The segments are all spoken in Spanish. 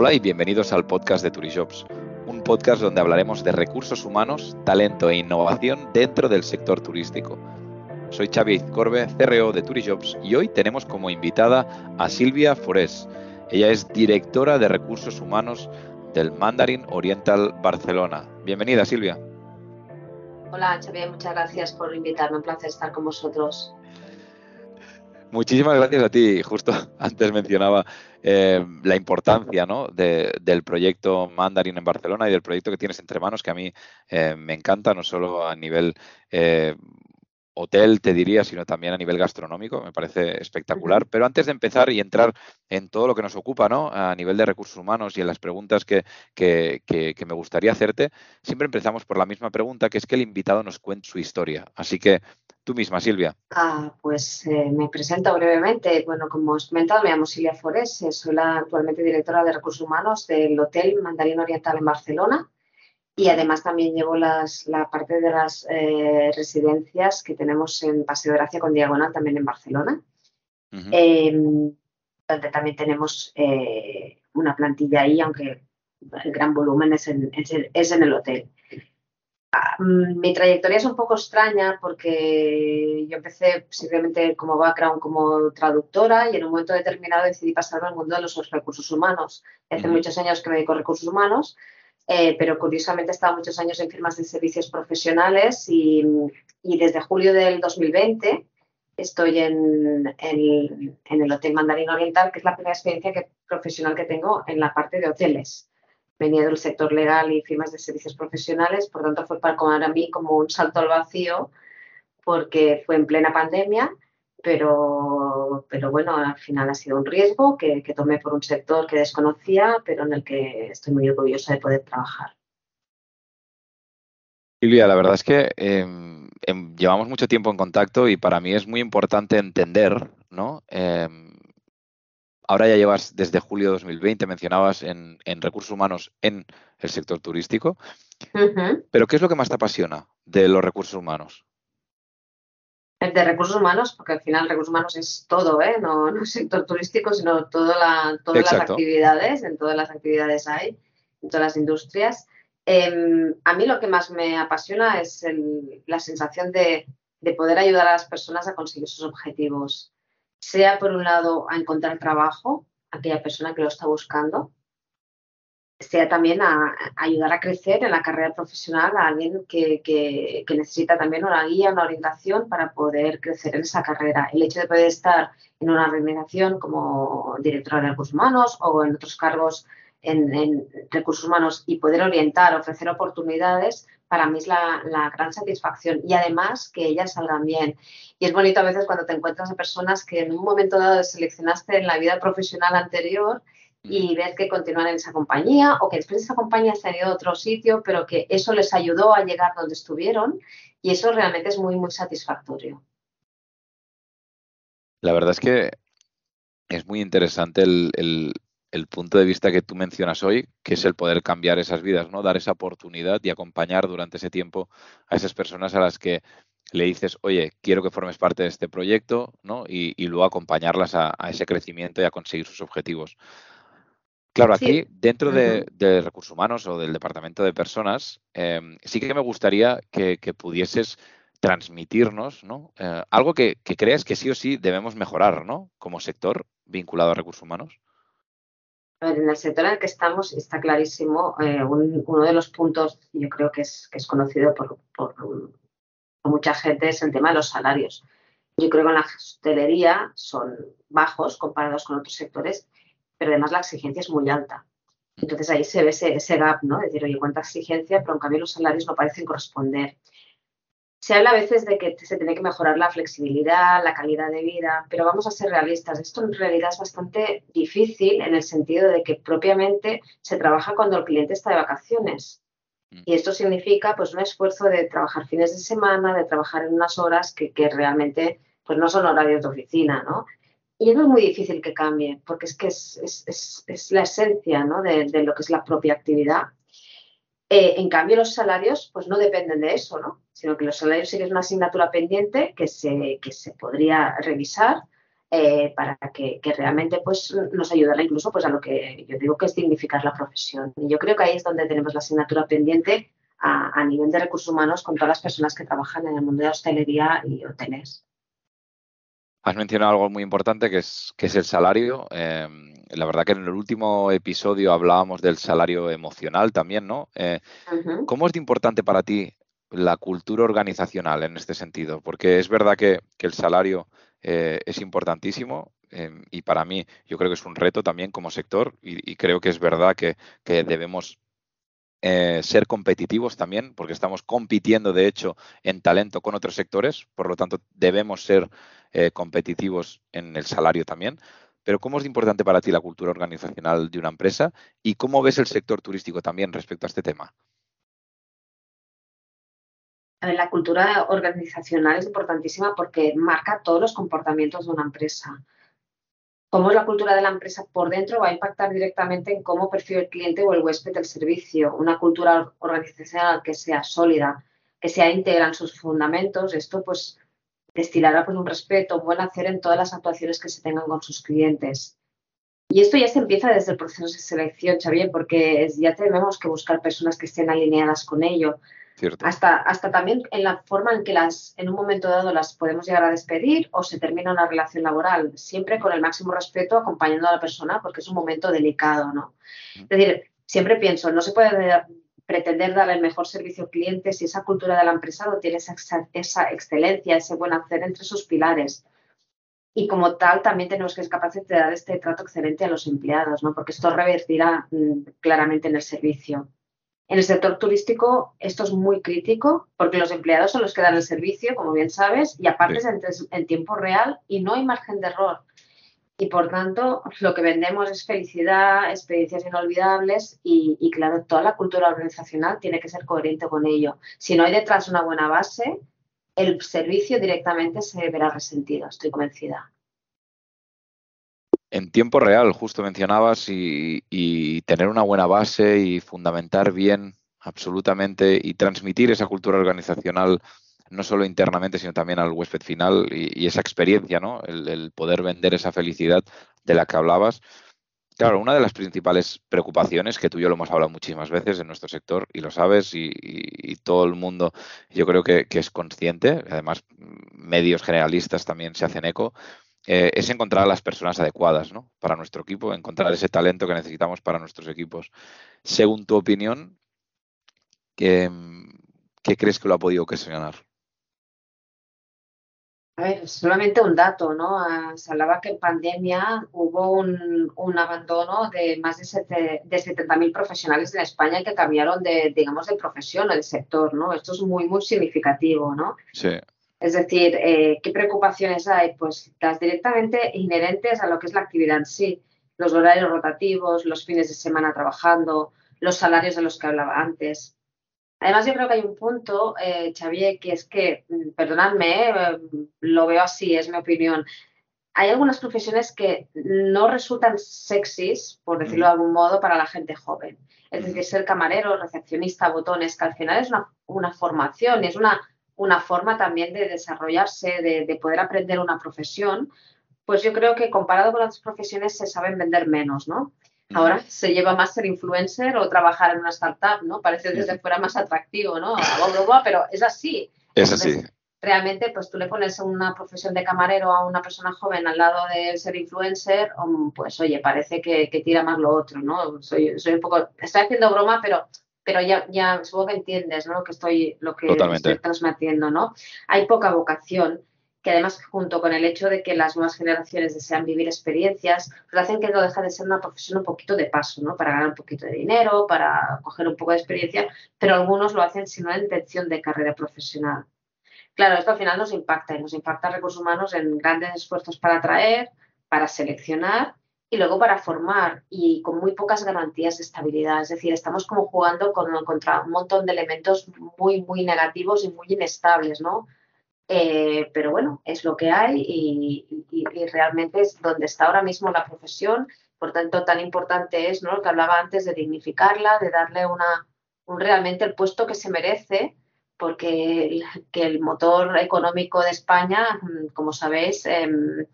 Hola y bienvenidos al podcast de Turijobs, un podcast donde hablaremos de recursos humanos, talento e innovación dentro del sector turístico. Soy Xavi Corbe, CRO de Turijobs y hoy tenemos como invitada a Silvia Forés. Ella es directora de recursos humanos del Mandarin Oriental Barcelona. Bienvenida, Silvia. Hola, Xavi, muchas gracias por invitarme. Un placer estar con vosotros. Muchísimas gracias a ti. Justo antes mencionaba eh, la importancia del proyecto Mandarin en Barcelona y del proyecto que tienes entre manos, que a mí eh, me encanta, no solo a nivel eh, hotel, te diría, sino también a nivel gastronómico. Me parece espectacular. Pero antes de empezar y entrar en todo lo que nos ocupa, ¿no? A nivel de recursos humanos y en las preguntas que, que, que, me gustaría hacerte, siempre empezamos por la misma pregunta, que es que el invitado nos cuente su historia. Así que tú misma, Silvia. Ah, pues eh, me presento brevemente. Bueno, como os he comentado, me llamo Silvia Forés, eh, soy la actualmente directora de recursos humanos del Hotel Mandarín Oriental en Barcelona y además también llevo las, la parte de las eh, residencias que tenemos en Paseo de Gracia con Diagonal también en Barcelona. Em, donde también tenemos eh, una plantilla ahí, aunque el gran volumen es en, es en el hotel. Ah, mm, mi trayectoria es un poco extraña porque yo empecé simplemente como background como traductora y en un momento determinado decidí pasar al mundo de los recursos humanos. Hace muchos años que me dedico a recursos humanos eh, pero curiosamente he estado muchos años en firmas de servicios profesionales y, desde julio del 2020 estoy en, el Hotel Mandarín Oriental, que es la primera experiencia que, profesional que tengo en la parte de hoteles. Venía del sector legal y firmas de servicios profesionales, por tanto fue para mí como un salto al vacío porque fue en plena pandemia pero, pero bueno, al final ha sido un riesgo que, tomé por un sector que desconocía, pero en el que estoy muy orgullosa de poder trabajar. Silvia, la verdad es que em, em, llevamos mucho tiempo en contacto y para mí es muy importante entender, ¿no? Em, ahora ya llevas desde julio de 2020, mencionabas en, recursos humanos en el sector turístico, pero ¿qué es lo que más te apasiona de los recursos humanos? De recursos humanos, porque al final recursos humanos es todo, ¿eh? no, no sector turístico, sino toda la, todas las actividades, en todas las actividades hay, en todas las industrias. Em, a mí lo que más me apasiona es la sensación de, de poder ayudar a las personas a conseguir sus objetivos, sea por un lado a encontrar trabajo, aquella persona que lo está buscando, sea también a, ayudar a crecer en la carrera profesional a alguien que, necesita también una guía, una orientación para poder crecer en esa carrera. El hecho de poder estar en una organización como directora de recursos humanos o en otros cargos en, recursos humanos y poder orientar, ofrecer oportunidades, para mí es la, la, gran satisfacción y además que ellas salgan bien. Y es bonito a veces cuando te encuentras a personas que en un momento dado seleccionaste en la vida profesional anterior y ver que continúan en esa compañía o que después de esa compañía se han ido a otro sitio, pero que eso les ayudó a llegar donde estuvieron y eso realmente es muy, muy satisfactorio. La verdad es que es muy interesante el, punto de vista que tú mencionas hoy, que es el poder cambiar esas vidas, ¿no? Dar esa oportunidad y acompañar durante ese tiempo a esas personas a las que le dices, oye, quiero que formes parte de este proyecto, ¿no? Y, luego acompañarlas a, ese crecimiento y a conseguir sus objetivos. Claro, aquí dentro de, recursos humanos o del departamento de personas, em, sí que me gustaría que, pudieses transmitirnos ¿no? Eh, algo que, creas que sí o sí debemos mejorar ¿no? como sector vinculado a recursos humanos. A ver, en el sector en el que estamos está clarísimo, eh, uno de los puntos, yo creo que es, que es conocido por, por, mucha gente, es el tema de los salarios. Yo creo que en la hostelería son bajos comparados con otros sectores pero además la exigencia es muy alta. Entonces ahí se ve ese, gap, ¿no? decir, oye, cuánta exigencia, pero en cambio los salarios no parecen corresponder. Se habla a veces de que se tiene que mejorar la flexibilidad, la calidad de vida, pero vamos a ser realistas. Esto en realidad es bastante difícil en el sentido de que propiamente se trabaja cuando el cliente está de vacaciones. Mm. Y esto significa pues un esfuerzo de trabajar fines de semana, de trabajar en unas horas que, que realmente pues no son horarios de oficina, ¿no? Y eso es muy difícil que cambie, porque es que es, la esencia de, lo que es la propia actividad. Eh, en cambio, los salarios pues no dependen de eso, ¿no? sino que los salarios sí que es una asignatura pendiente que se, que se podría revisar eh, para que, realmente pues, nos ayudara incluso pues, a lo que yo digo que es dignificar la profesión. Y yo creo que ahí es donde tenemos la asignatura pendiente a, nivel de recursos humanos con todas las personas que trabajan en el mundo de hostelería y hoteles. Has mencionado algo muy importante que es, que es el salario. Em, la verdad que en el último episodio hablábamos del salario emocional también, ¿no? Eh, ¿Cómo es de importante para ti la cultura organizacional en este sentido? Porque es verdad que, el salario eh, es importantísimo em, y para mí yo creo que es un reto también como sector y, creo que es verdad que, que debemos eh, ser competitivos también, porque estamos compitiendo, de hecho, en talento con otros sectores, por lo tanto, debemos ser eh, competitivos en el salario también. Pero ¿cómo es importante para ti la cultura organizacional de una empresa y cómo ves el sector turístico también respecto a este tema? La cultura organizacional es importantísima porque marca todos los comportamientos de una empresa cómo es la cultura de la empresa por dentro va a impactar directamente en cómo percibe el cliente o el huésped el servicio. Una cultura organizacional que sea sólida, que sea íntegra en sus fundamentos, esto pues destilará pues, un respeto, un buen hacer en todas las actuaciones que se tengan con sus clientes. Y esto ya se empieza desde el proceso de selección, Xavier, porque ya tenemos que buscar personas que estén alineadas con ello. Hasta, hasta también en la forma en que las, en un momento dado las podemos llegar a despedir o se termina una relación laboral, siempre con el máximo respeto acompañando a la persona porque es un momento delicado, ¿no? Es decir, siempre pienso, no se puede pretender dar el mejor servicio al cliente si esa cultura de la empresa no tiene esa, esa excelencia, ese buen hacer entre sus pilares. Y como tal, también tenemos que ser capaces de dar este trato excelente a los empleados, ¿no? Porque esto revertirá mm, claramente en el servicio. En el sector turístico esto es muy crítico porque los empleados son los que dan el servicio, como bien sabes, y aparte es en, tiempo real y no hay margen de error. Y por tanto, lo que vendemos es felicidad, experiencias inolvidables y, claro, toda la cultura organizacional tiene que ser coherente con ello. Si no hay detrás una buena base, el servicio directamente se verá resentido, estoy convencida. En tiempo real, justo mencionabas, y, tener una buena base y fundamentar bien absolutamente y transmitir esa cultura organizacional no solo internamente, sino también al huésped final y, esa experiencia, ¿no? El, poder vender esa felicidad de la que hablabas. Claro, una de las principales preocupaciones, que tú y yo lo hemos hablado muchísimas veces en nuestro sector, y lo sabes, y, todo el mundo yo creo que, es consciente, además medios generalistas también se hacen eco, eh, es encontrar a las personas adecuadas ¿no? para nuestro equipo, encontrar ese talento que necesitamos para nuestros equipos. Según tu opinión, ¿qué, crees que lo ha podido ocasionar? A ver, solamente un dato, ¿no? Ah, se hablaba que en pandemia hubo un, abandono de más de, de 70.000 profesionales en España que cambiaron de, digamos, de profesión o de sector, ¿no? Esto es muy, muy significativo, ¿no? Sí. Es decir, eh, ¿qué preocupaciones hay? Pues las directamente inherentes a lo que es la actividad en sí, los horarios rotativos, los fines de semana trabajando, los salarios de los que hablaba antes. Además, yo creo que hay un punto, eh, Xavier, que es que, mm, perdonadme, eh, lo veo así, es mi opinión. Hay algunas profesiones que no resultan sexys, por decirlo de algún modo, para la gente joven. Es decir, ser camarero, recepcionista, botones, que al final es una, una formación, es una una forma también de desarrollarse, de, poder aprender una profesión, pues yo creo que comparado con otras profesiones se saben vender menos, ¿no? Ahora se lleva más ser influencer o trabajar en una startup, ¿no? Parece desde fuera más atractivo, ¿no? Pero es así. Es así. Realmente, pues tú le pones una profesión de camarero a una persona joven al lado de ser influencer, pues oye, parece que, tira más lo otro, ¿no? Soy, soy un poco, estoy haciendo broma, pero pero ya, ya supongo que entiendes ¿no? lo que estoy, lo que estoy transmitiendo, ¿no? Hay poca vocación, que además junto con el hecho de que las nuevas generaciones desean vivir experiencias, pues hacen que no deja de ser una profesión un poquito de paso, ¿no? Para ganar un poquito de dinero, para coger un poco de experiencia, pero algunos lo hacen sin una intención de carrera profesional. Claro, esto al final nos impacta y nos impacta a recursos humanos en grandes esfuerzos para atraer, para seleccionar y luego para formar y con muy pocas garantías de estabilidad. Es decir, estamos como jugando con, contra un montón de elementos muy, muy negativos y muy inestables, ¿no? Eh, pero bueno, es lo que hay y, realmente es donde está ahora mismo la profesión. Por tanto, tan importante es ¿no? lo que hablaba antes de dignificarla, de darle una, un, realmente el puesto que se merece, porque el, que el motor económico de España, como sabéis, em,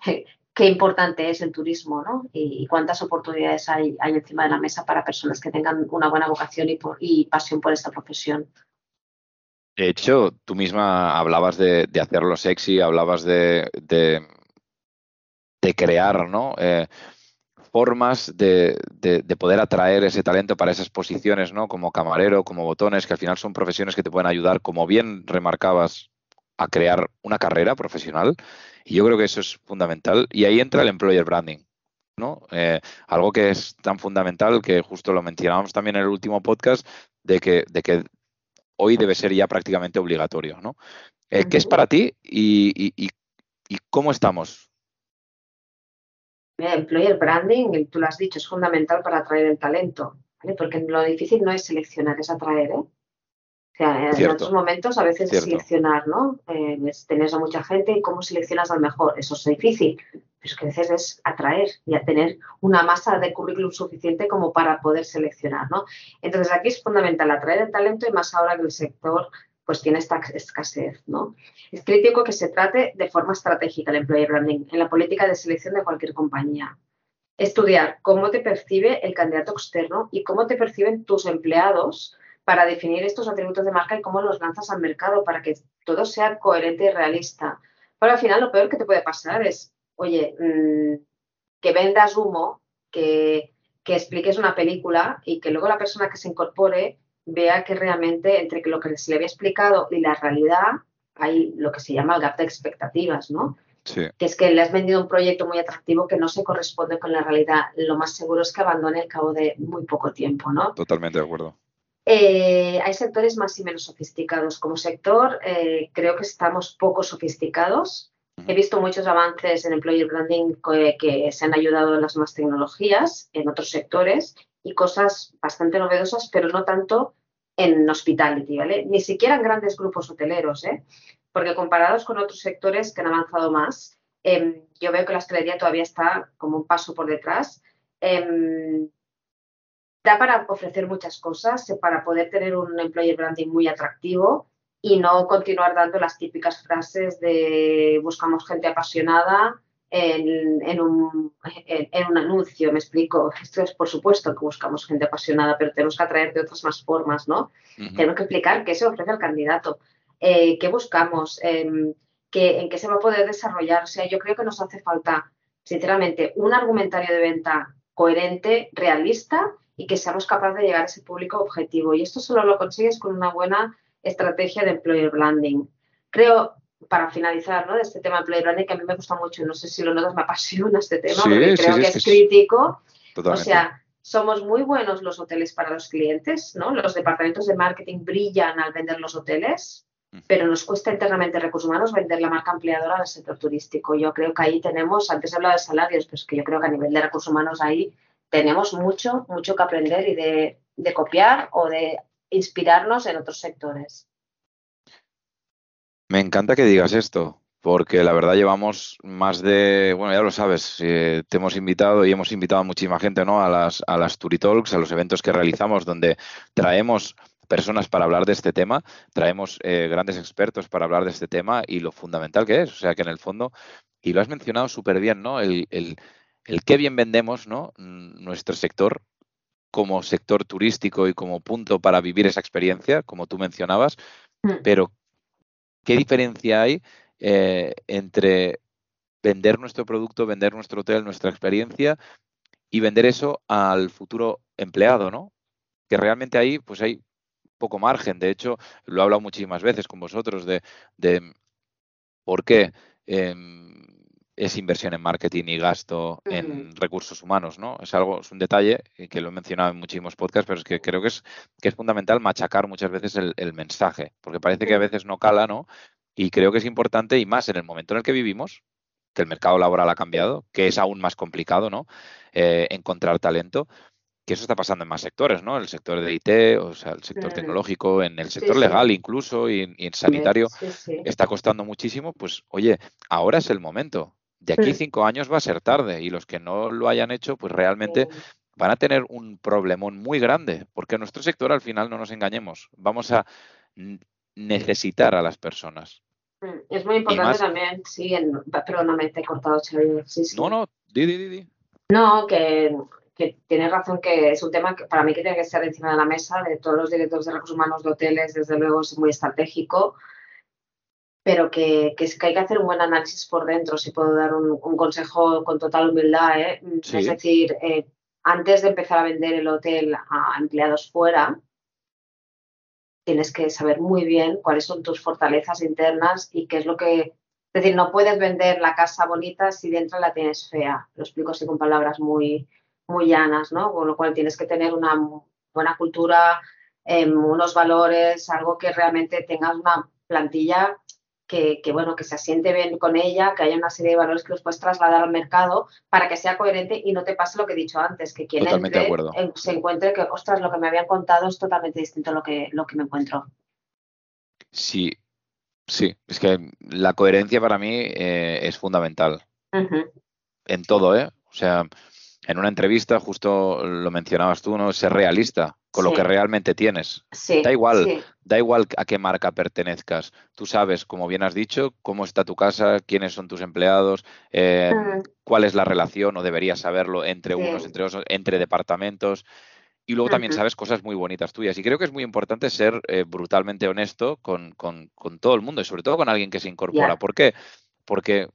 qué importante es el turismo, ¿no? Y, cuántas oportunidades hay, hay, encima de la mesa para personas que tengan una buena vocación y, y pasión por esta profesión. De hecho, tú misma hablabas de, hacerlo sexy, hablabas de, crear, ¿no? Eh, formas de, poder atraer ese talento para esas posiciones, ¿no? Como camarero, como botones, que al final son profesiones que te pueden ayudar, como bien remarcabas, a crear una carrera profesional. Y yo creo que eso es fundamental. Y ahí entra el employer branding. ¿no? Eh, algo que es tan fundamental que justo lo mencionábamos también en el último podcast, de que, de que hoy debe ser ya prácticamente obligatorio. ¿no? Eh, ¿Qué es para ti y, y, y cómo estamos? Employer branding, tú lo has dicho, es fundamental para atraer el talento, ¿vale? porque lo difícil no es seleccionar, es atraer. ¿eh? O sea, en otros momentos a veces es seleccionar, ¿no? Eh, tenés a mucha gente y cómo seleccionas al mejor. Eso es difícil, pero que a es atraer y a tener una masa de currículum suficiente como para poder seleccionar, ¿no? Entonces aquí es fundamental atraer el talento y más ahora que el sector pues tiene esta escasez, ¿no? Es crítico que se trate de forma estratégica el employer branding en la política de selección de cualquier compañía. Estudiar cómo te percibe el candidato externo y cómo te perciben tus empleados para definir estos atributos de marca y cómo los lanzas al mercado para que todo sea coherente y realista. Pero al final lo peor que te puede pasar es, oye, mm, que vendas humo, que, expliques una película y que luego la persona que se incorpore vea que realmente entre lo que se le había explicado y la realidad hay lo que se llama el gap de expectativas, ¿no? Sí. Que es que le has vendido un proyecto muy atractivo que no se corresponde con la realidad. Lo más seguro es que abandone al cabo de muy poco tiempo, ¿no? Totalmente de acuerdo. Eh, hay sectores más y menos sofisticados. Como sector, eh, creo que estamos poco sofisticados. He visto muchos avances en employer branding que, se han ayudado en las nuevas tecnologías, en otros sectores, y cosas bastante novedosas, pero no tanto en hospitality, ¿vale? Ni siquiera en grandes grupos hoteleros, ¿eh? Porque comparados con otros sectores que han avanzado más, em, yo veo que la hostelería todavía está como un paso por detrás. Em, da para ofrecer muchas cosas, eh, para poder tener un employer branding muy atractivo y no continuar dando las típicas frases de buscamos gente apasionada en, un, en, un, anuncio, me explico. Esto es por supuesto que buscamos gente apasionada, pero tenemos que atraer de otras más formas, ¿no? Tenemos que explicar qué se ofrece al candidato, eh, qué buscamos, qué, en qué se va a poder desarrollar. O sea, yo creo que nos hace falta, sinceramente, un argumentario de venta coherente, realista y que seamos capaces de llegar a ese público objetivo. Y esto solo lo consigues con una buena estrategia de employer branding. Creo, para finalizar, ¿no? De este tema de employer branding, que a mí me gusta mucho, no sé si lo notas, me apasiona este tema, porque creo que es, crítico. O sea, somos muy buenos los hoteles para los clientes, ¿no? Los departamentos de marketing brillan al vender los hoteles, pero nos cuesta internamente recursos humanos vender la marca ampliadora del sector turístico. Yo creo que ahí tenemos, antes he hablado de salarios, pero es que yo creo que a nivel de recursos humanos ahí tenemos mucho, mucho que aprender y de, copiar o de inspirarnos en otros sectores. Me encanta que digas esto, porque la verdad llevamos más de, bueno, ya lo sabes, eh, te hemos invitado y hemos invitado a muchísima gente, ¿no? A las, a las Turitalks, a los eventos que realizamos donde traemos personas para hablar de este tema, traemos eh, grandes expertos para hablar de este tema y lo fundamental que es, o sea que en el fondo, y lo has mencionado súper bien, ¿no? el, el qué bien vendemos ¿no? nuestro sector como sector turístico y como punto para vivir esa experiencia, como tú mencionabas, mm. pero ¿qué diferencia hay eh, entre vender nuestro producto, vender nuestro hotel, nuestra experiencia y vender eso al futuro empleado, ¿no? Que realmente ahí, pues hay poco margen. De hecho, lo he hablado muchísimas veces con vosotros de, de por qué em, es inversión en marketing y gasto en recursos humanos, ¿no? Es algo, es un detalle que lo he mencionado en muchísimos podcasts, pero es que creo que es, que es fundamental machacar muchas veces el, mensaje, porque parece que a veces no cala, ¿no? Y creo que es importante, y más en el momento en el que vivimos, que el mercado laboral ha cambiado, que es aún más complicado, ¿no? Eh, encontrar talento, que eso está pasando en más sectores, ¿no? El sector de IT, o sea, el sector tecnológico, en el sector legal incluso y, y en sanitario está costando muchísimo, pues oye, ahora es el momento de aquí cinco años va a ser tarde y los que no lo hayan hecho, pues realmente van a tener un problemón muy grande, porque nuestro sector al final, no nos engañemos, vamos a necesitar a las personas. Es muy importante también, sí, en, perdóname, te he cortado, Xavier. Sí, sí. No, no, di, di, di. No, que, que tienes razón que es un tema que para mí que tiene que estar encima de la mesa de todos los directores de recursos humanos de hoteles, desde luego es muy estratégico, pero que, que, es que hay que hacer un buen análisis por dentro, si puedo dar un, consejo con total humildad. ¿eh? Es decir, eh, antes de empezar a vender el hotel a empleados fuera, tienes que saber muy bien cuáles son tus fortalezas internas y qué es lo que... Es decir, no puedes vender la casa bonita si dentro la tienes fea. Lo explico así con palabras muy, muy llanas, ¿no? Con lo cual tienes que tener una buena cultura, em, unos valores, algo que realmente tengas una plantilla que, bueno, que se asiente bien con ella, que haya una serie de valores que los puedes trasladar al mercado para que sea coherente y no te pase lo que he dicho antes, que quien entre, se encuentre que, ostras, lo que me habían contado es totalmente distinto a lo que, lo que me encuentro. Sí, sí, es que la coherencia para mí eh, es fundamental. En todo, ¿eh? O sea, en una entrevista, justo lo mencionabas tú, ¿no? Ser realista con lo que realmente tienes. da igual, da igual a qué marca pertenezcas. Tú sabes, como bien has dicho, cómo está tu casa, quiénes son tus empleados, eh, mm. cuál es la relación, o deberías saberlo entre unos, entre otros, entre departamentos. Y luego también sabes cosas muy bonitas tuyas. Y creo que es muy importante ser eh, brutalmente honesto con, con, con, todo el mundo y sobre todo con alguien que se incorpora. ¿Por qué? Porque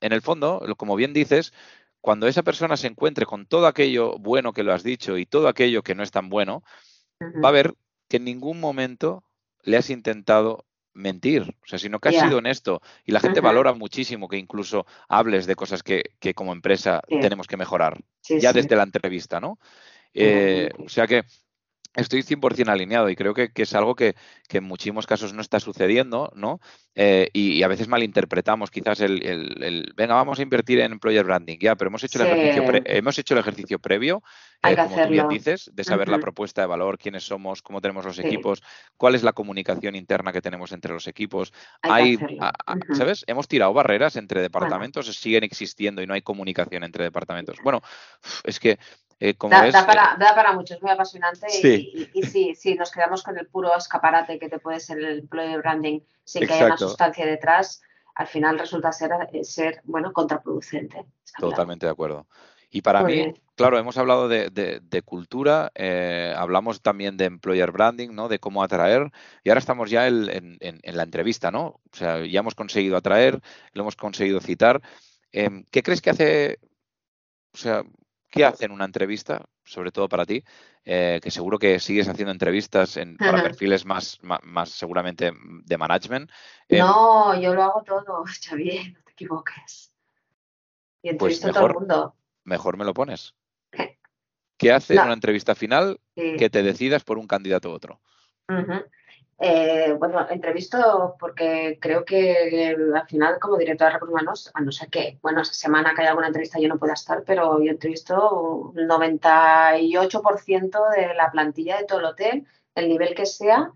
en el fondo, como bien dices, cuando esa persona se encuentre con todo aquello bueno que lo has dicho y todo aquello que no es tan bueno, va a ver que en ningún momento le has intentado mentir, o sea, sino que has sido honesto. Y la gente valora muchísimo que incluso hables de cosas que, como empresa tenemos que mejorar, ya desde la entrevista, ¿no? Eh, o sea que Estoy 100% alineado y creo que, es algo que, en muchísimos casos no está sucediendo, ¿no? Eh, y, a veces malinterpretamos quizás el, venga, vamos a invertir en employer branding, ya, pero hemos hecho el, ejercicio, hemos hecho el ejercicio previo, eh, como tú bien dices, de saber la propuesta de valor, quiénes somos, cómo tenemos los equipos, cuál es la comunicación interna que tenemos entre los equipos. Hay, ¿sabes? Hemos tirado barreras entre departamentos, siguen existiendo y no hay comunicación entre departamentos. Bueno, es que eh, da, para, da, para, mucho, es muy apasionante Y, y, sí, sí, nos quedamos con el puro escaparate que te puede ser el employee branding sin que haya una sustancia detrás, al final resulta ser, eh, ser bueno, contraproducente. Totalmente de acuerdo. Y para mí, claro, hemos hablado de, cultura, eh, hablamos también de employer branding, ¿no? De cómo atraer, y ahora estamos ya en, en, la entrevista, ¿no? O sea, ya hemos conseguido atraer, lo hemos conseguido citar. Em, ¿Qué crees que hace, o sea, ¿Qué hace en una entrevista, sobre todo para ti? Eh, que seguro que sigues haciendo entrevistas en, para perfiles más, más, seguramente de management. Eh, no, yo lo hago todo, Xavier, no te equivoques. Y pues entrevisto a todo el mundo. Mejor me lo pones. ¿Qué hace en una entrevista final que te decidas por un candidato u otro? Eh, bueno, entrevisto porque creo que al final como directora de recursos humanos, a no ser que, bueno, esa semana que haya alguna entrevista yo no pueda estar, pero yo entrevisto un 98% de la plantilla de todo el hotel, el nivel que sea,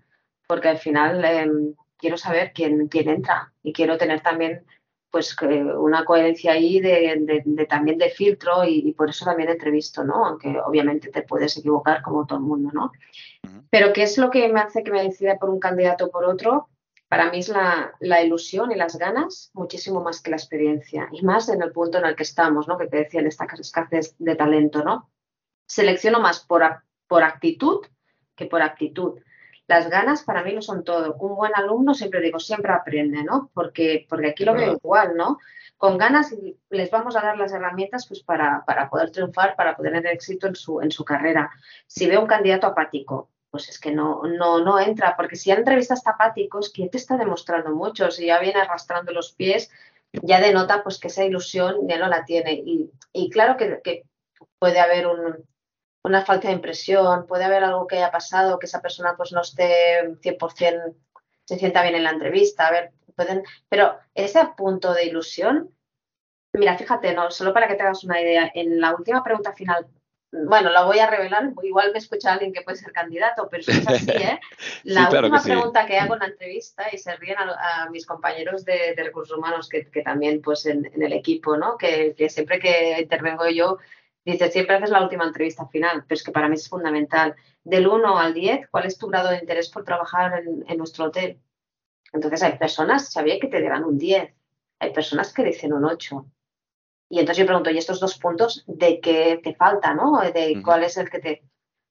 porque al final em, quiero saber quién, quién entra y quiero tener también pues una coherencia ahí de, también de filtro y, por eso también entrevisto, ¿no? Aunque obviamente te puedes equivocar como todo el mundo, ¿no? Pero ¿qué es lo que me hace que me decida por un candidato o por otro? Para mí es la, ilusión y las ganas muchísimo más que la experiencia y más en el punto en el que estamos, ¿no? Que te decía en esta escasez de talento, ¿no? Selecciono más por, por actitud que por actitud las ganas para mí no son todo. Un buen alumno, siempre digo, siempre aprende, ¿no? Porque, porque aquí lo veo igual, ¿no? Con ganas les vamos a dar las herramientas pues, para, para poder triunfar, para poder tener éxito en su, en su carrera. Si veo un candidato apático, pues es que no, no, no entra, porque si entrevistas apáticos, que te está demostrando mucho, si ya viene arrastrando los pies, ya denota pues que esa ilusión ya no la tiene. Y, y claro que, que puede haber un, una falta de impresión, puede haber algo que haya pasado, que esa persona pues no esté 100% se sienta bien en la entrevista, a ver, pueden, pero ese punto de ilusión, mira, fíjate, no, solo para que te hagas una idea, en la última pregunta final, bueno, la voy a revelar, igual me escucha alguien que puede ser candidato, pero es así, ¿eh? La última pregunta que hago en la entrevista, y se ríen a, mis compañeros de, recursos humanos que, también pues en, el equipo, ¿no? Que, que siempre que intervengo yo Dice, siempre haces la última entrevista final, pero es que para mí es fundamental. Del 1 al 10, ¿cuál es tu grado de interés por trabajar en, nuestro hotel? Entonces hay personas, sabía que te dirán un 10, hay personas que dicen un 8. Y entonces yo pregunto, ¿y estos dos puntos de qué te falta, no? De cuál es el que te...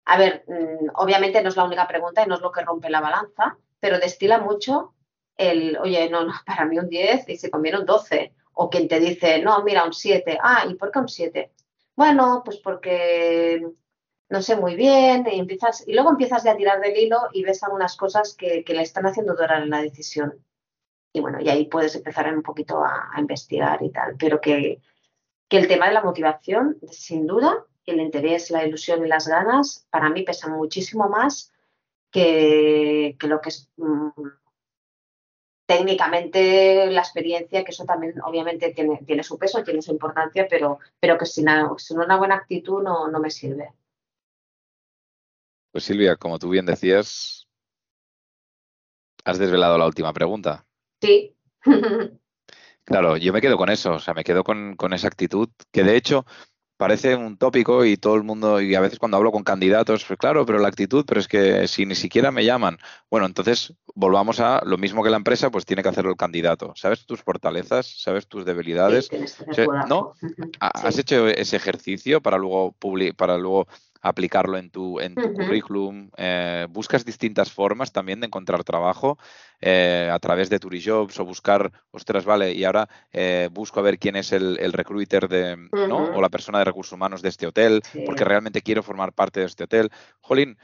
A ver, mm, obviamente no es la única pregunta y no es lo que rompe la balanza, pero destila mucho el, oye, no, no, para mí un 10 y se conviene un 12. O quien te dice, no, mira, un 7. Ah, ¿y por qué un 7? Bueno, pues porque no sé muy bien, y, empiezas, y luego empiezas ya a tirar del hilo y ves algunas cosas que, le están haciendo durar en la decisión. Y bueno, y ahí puedes empezar un poquito a, investigar y tal. Pero que, el tema de la motivación, sin duda, el interés, la ilusión y las ganas, para mí pesan muchísimo más que, lo que es mm, técnicamente la experiencia, que eso también obviamente tiene, tiene su peso, tiene su importancia, pero, pero que sin, sin una buena actitud no, no me sirve. Pues Silvia, como tú bien decías, has desvelado la última pregunta. Sí. claro, yo me quedo con eso, o sea, me quedo con, esa actitud, que de hecho parece un tópico y todo el mundo, y a veces cuando hablo con candidatos, pues claro, pero la actitud, pero es que si ni siquiera me llaman, bueno, entonces volvamos a lo mismo que la empresa, pues tiene que hacerlo el candidato. ¿Sabes tus fortalezas? ¿Sabes tus debilidades? ¿No? ¿Has hecho ese ejercicio para luego, para luego aplicarlo en tu, en tu currículum. Eh, buscas distintas formas también de encontrar trabajo eh, a través de Turijobs o buscar, ostras, vale, y ahora eh, busco a ver quién es el, recruiter de, ¿no? o la persona de recursos humanos de este hotel, porque realmente quiero formar parte de este hotel. Jolín,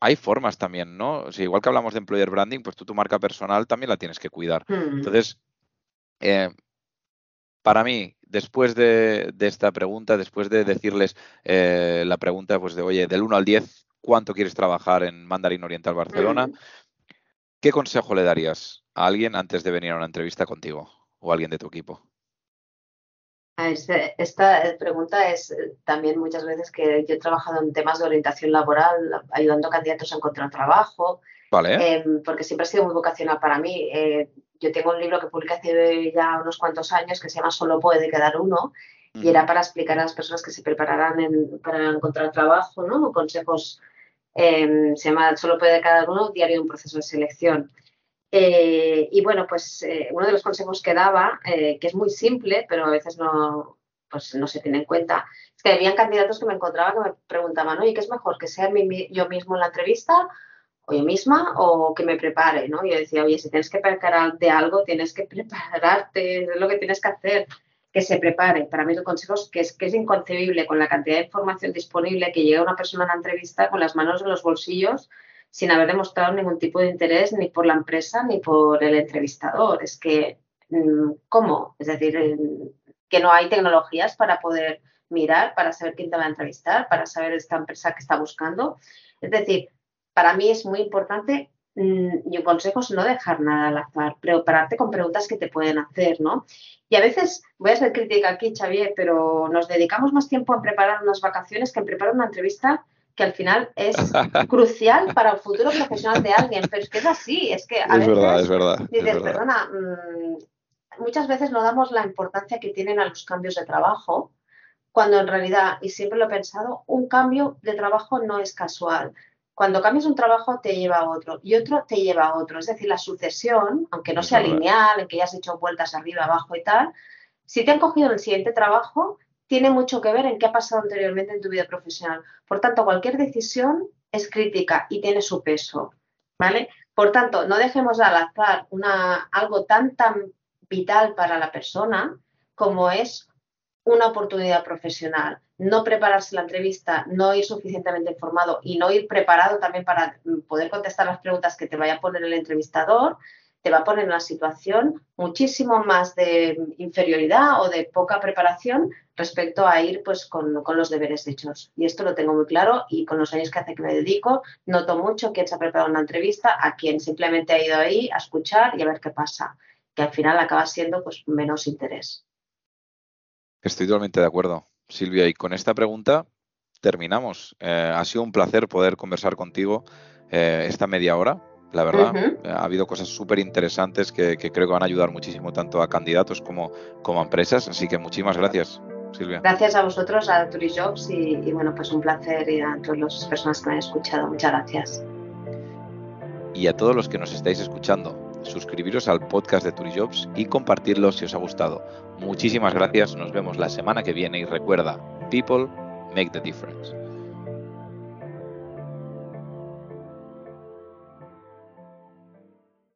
hay formas también, ¿no? igual que hablamos de employer branding, pues tú tu marca personal también la tienes que cuidar. Entonces, para mí, después de, esta pregunta, después de decirles eh, la pregunta, pues de, oye, del 1 al 10, ¿cuánto quieres trabajar en Mandarín Oriental Barcelona? ¿Qué consejo le darías a alguien antes de venir a una entrevista contigo o a alguien de tu equipo? Esta pregunta es eh, también muchas veces que yo he trabajado en temas de orientación laboral, ayudando a candidatos a encontrar trabajo, vale. Em, porque siempre ha sido muy vocacional para mí. Eh, yo tengo un libro que publiqué hace ya unos cuantos años que se llama Solo puede quedar uno y era para explicar a las personas que se prepararán para encontrar trabajo, ¿no? Consejos, em, se llama Solo puede quedar uno, diario de un proceso de selección. Eh, y bueno, pues eh, uno de los consejos que daba, eh, que es muy simple, pero a veces no, pues no se tiene en cuenta, es que había candidatos que me encontraba que me preguntaban, oye, ¿qué es mejor? ¿Que sea yo mismo en la entrevista o yo misma o que me prepare, ¿no? Yo decía, oye, si tienes que preparar de algo, tienes que prepararte, es lo que tienes que hacer, que se prepare. Para mí el consejo es que, es que es inconcebible con la cantidad de información disponible que llega una persona a una entrevista con las manos en los bolsillos sin haber demostrado ningún tipo de interés ni por la empresa ni por el entrevistador. Es que, mm, ¿cómo? Es decir, que no hay tecnologías para poder mirar, para saber quién te va a entrevistar, para saber esta empresa que está buscando. Es decir, para mí es muy importante mm, y un consejo es no dejar nada al azar, prepararte con preguntas que te pueden hacer, ¿no? Y a veces, voy a ser crítica aquí, Xavier, pero nos dedicamos más tiempo a preparar unas vacaciones que en preparar una entrevista que al final es crucial para el futuro profesional de alguien, pero es que es así, es que a es verdad, es verdad, dices, perdona, mm, muchas veces no damos la importancia que tienen a los cambios de trabajo, cuando en realidad, y siempre lo he pensado, un cambio de trabajo no es casual cuando cambias un trabajo te lleva a otro y otro te lleva a otro. Es decir, la sucesión, aunque no sea lineal, en que ya has hecho vueltas arriba, abajo y tal, si te han cogido en el siguiente trabajo, tiene mucho que ver en qué ha pasado anteriormente en tu vida profesional. Por tanto, cualquier decisión es crítica y tiene su peso. ¿Vale? Por tanto, no dejemos al azar una, algo tan, tan vital para la persona como es una oportunidad profesional no prepararse la entrevista, no ir suficientemente informado y no ir preparado también para poder contestar las preguntas que te vaya a poner el entrevistador, te va a poner en una situación muchísimo más de inferioridad o de poca preparación respecto a ir pues con, los deberes hechos. Y esto lo tengo muy claro y con los años que hace que me dedico, noto mucho quién se ha preparado una entrevista, a quien simplemente ha ido ahí a escuchar y a ver qué pasa, que al final acaba siendo pues menos interés. Estoy totalmente de acuerdo. Silvia, y con esta pregunta terminamos. Eh, ha sido un placer poder conversar contigo eh, esta media hora. La verdad, ha habido cosas súper interesantes que, creo que van a ayudar muchísimo tanto a candidatos como, como a empresas. Así que muchísimas gracias, Silvia. Gracias a vosotros, a Turijobs y, y bueno, pues un placer y a todas las personas que me han escuchado. Muchas gracias. Y a todos los que nos estáis escuchando, suscribiros al podcast de Turijobs y compartirlo si os ha gustado. Muchísimas gracias, nos vemos la semana que viene y recuerda, people make the difference.